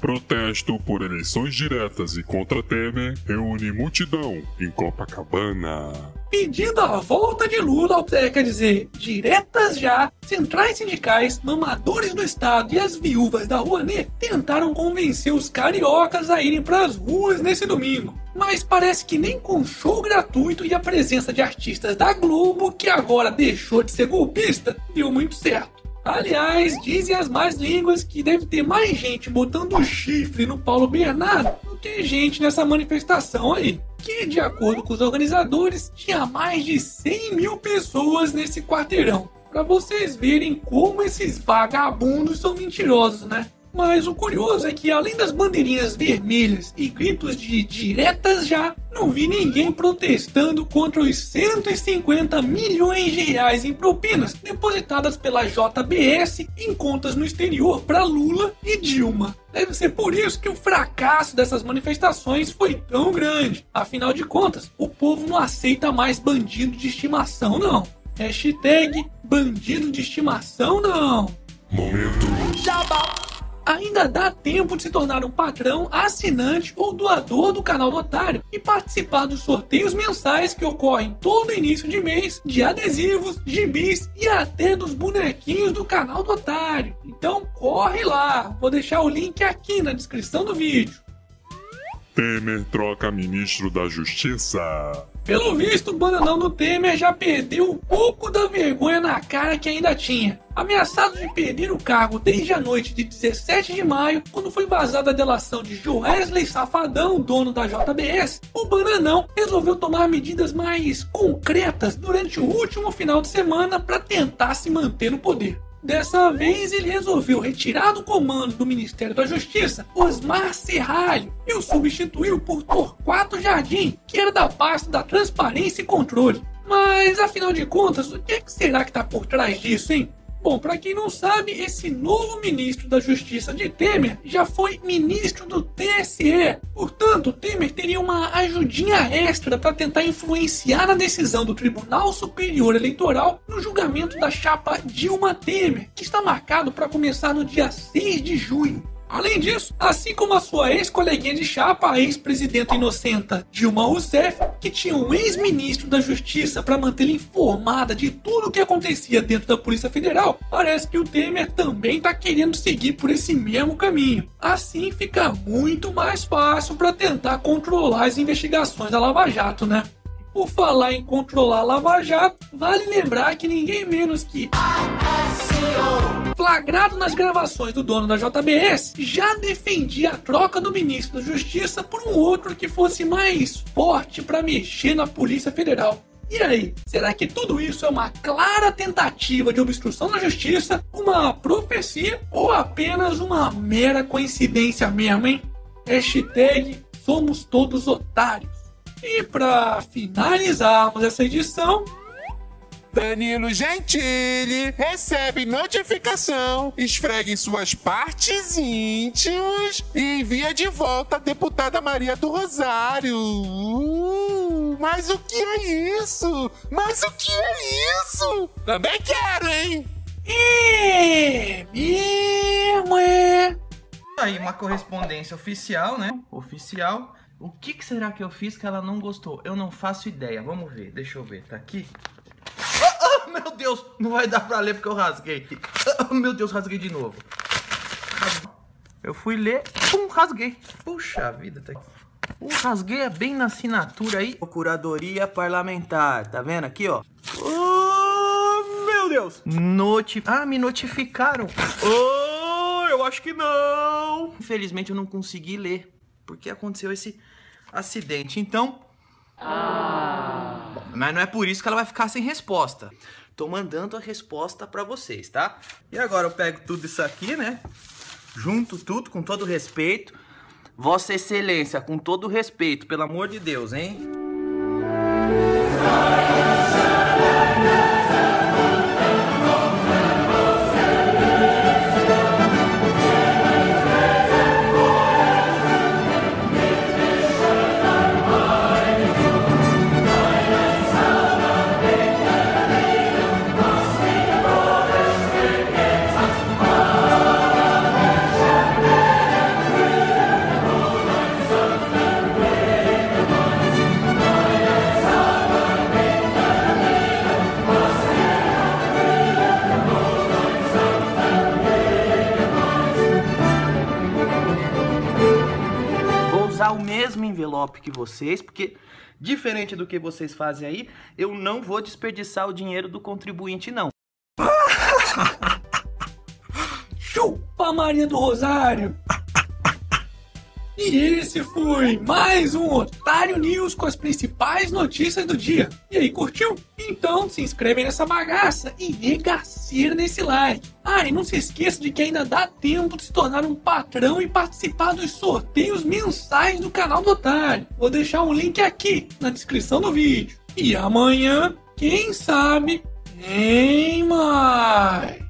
Protesto por eleições diretas e contra Temer reúne multidão em Copacabana. Pedindo a volta de Lula, é, quer dizer, diretas já, centrais sindicais, mamadores do Estado e as viúvas da Rouanet tentaram convencer os cariocas a irem para as ruas nesse domingo. Mas parece que nem com show gratuito e a presença de artistas da Globo, que agora deixou de ser golpista, deu muito certo. Aliás, dizem as más línguas que deve ter mais gente botando chifre no Paulo Bernardo do que gente nessa manifestação aí. Que, de acordo com os organizadores, tinha mais de 100 mil pessoas nesse quarteirão. Para vocês verem como esses vagabundos são mentirosos, né? Mas o curioso é que, além das bandeirinhas vermelhas e gritos de diretas já, não vi ninguém protestando contra os 150 milhões de reais em propinas depositadas pela JBS em contas no exterior para Lula e Dilma. Deve ser por isso que o fracasso dessas manifestações foi tão grande. Afinal de contas, o povo não aceita mais bandido de estimação, não. Hashtag bandido de estimação, não. Momento. Jabá ainda dá tempo de se tornar um patrão, assinante ou doador do canal do Otário e participar dos sorteios mensais que ocorrem todo início de mês de adesivos, gibis e até dos bonequinhos do canal do Otário. Então corre lá, vou deixar o link aqui na descrição do vídeo. Temer troca ministro da Justiça. Pelo visto, o bananão do Temer já perdeu um pouco da vergonha na cara que ainda tinha. Ameaçado de perder o cargo desde a noite de 17 de maio, quando foi vazada a delação de Joesley Safadão, dono da JBS, o bananão resolveu tomar medidas mais concretas durante o último final de semana para tentar se manter no poder. Dessa vez, ele resolveu retirar do comando do Ministério da Justiça Osmar Serralho e o substituiu por Torquato Jardim, que era da pasta da Transparência e Controle. Mas, afinal de contas, o que, é que será que está por trás disso, hein? Bom, para quem não sabe, esse novo ministro da Justiça de Temer já foi ministro do TSE. Portanto, Temer teria uma ajudinha extra para tentar influenciar a decisão do Tribunal Superior Eleitoral no julgamento da chapa Dilma Temer, que está marcado para começar no dia 6 de junho. Além disso, assim como a sua ex-coleguinha de chapa, a ex-presidenta inocenta Dilma Rousseff, que tinha um ex-ministro da Justiça para mantê-la informada de tudo o que acontecia dentro da Polícia Federal, parece que o Temer também está querendo seguir por esse mesmo caminho. Assim fica muito mais fácil para tentar controlar as investigações da Lava Jato, né? Por falar em controlar a Lava Jato, vale lembrar que ninguém menos que flagrado nas gravações do dono da JBS, já defendia a troca do ministro da Justiça por um outro que fosse mais forte para mexer na Polícia Federal. E aí, será que tudo isso é uma clara tentativa de obstrução da justiça, uma profecia ou apenas uma mera coincidência mesmo, hein? Hashtag somos todos otários. E para finalizarmos essa edição, Danilo Gentili recebe notificação, esfregue suas partes íntimas e envia de volta a deputada Maria do Rosário. Uh, mas o que é isso? Mas o que é isso? Também quero, hein? é mesmo é. Aí, uma correspondência oficial, né? Oficial. O que, que será que eu fiz que ela não gostou? Eu não faço ideia. Vamos ver, deixa eu ver. Tá aqui? Meu Deus, não vai dar pra ler porque eu rasguei. Meu Deus, rasguei de novo. Eu fui ler, pum, rasguei. Puxa vida, tá aqui. Uh, rasguei é bem na assinatura aí. Procuradoria Parlamentar, tá vendo aqui, ó? Oh, meu Deus! Noti... Ah, me notificaram. Oh, eu acho que não. Infelizmente eu não consegui ler, porque aconteceu esse acidente. Então... Ah. Mas não é por isso que ela vai ficar sem resposta. Tô mandando a resposta pra vocês, tá? E agora eu pego tudo isso aqui, né? Junto tudo com todo respeito. Vossa Excelência, com todo respeito, pelo amor de Deus, hein? Que vocês, porque diferente do que vocês fazem aí, eu não vou desperdiçar o dinheiro do contribuinte não. Chupa Maria do Rosário! E esse foi mais um Otário News com as principais notícias do dia. E aí, curtiu? Então se inscreve nessa bagaça e regaceira nesse like. Ah, e não se esqueça de que ainda dá tempo de se tornar um patrão e participar dos sorteios mensais do canal do Otário. Vou deixar um link aqui na descrição do vídeo. E amanhã, quem sabe, tem mais.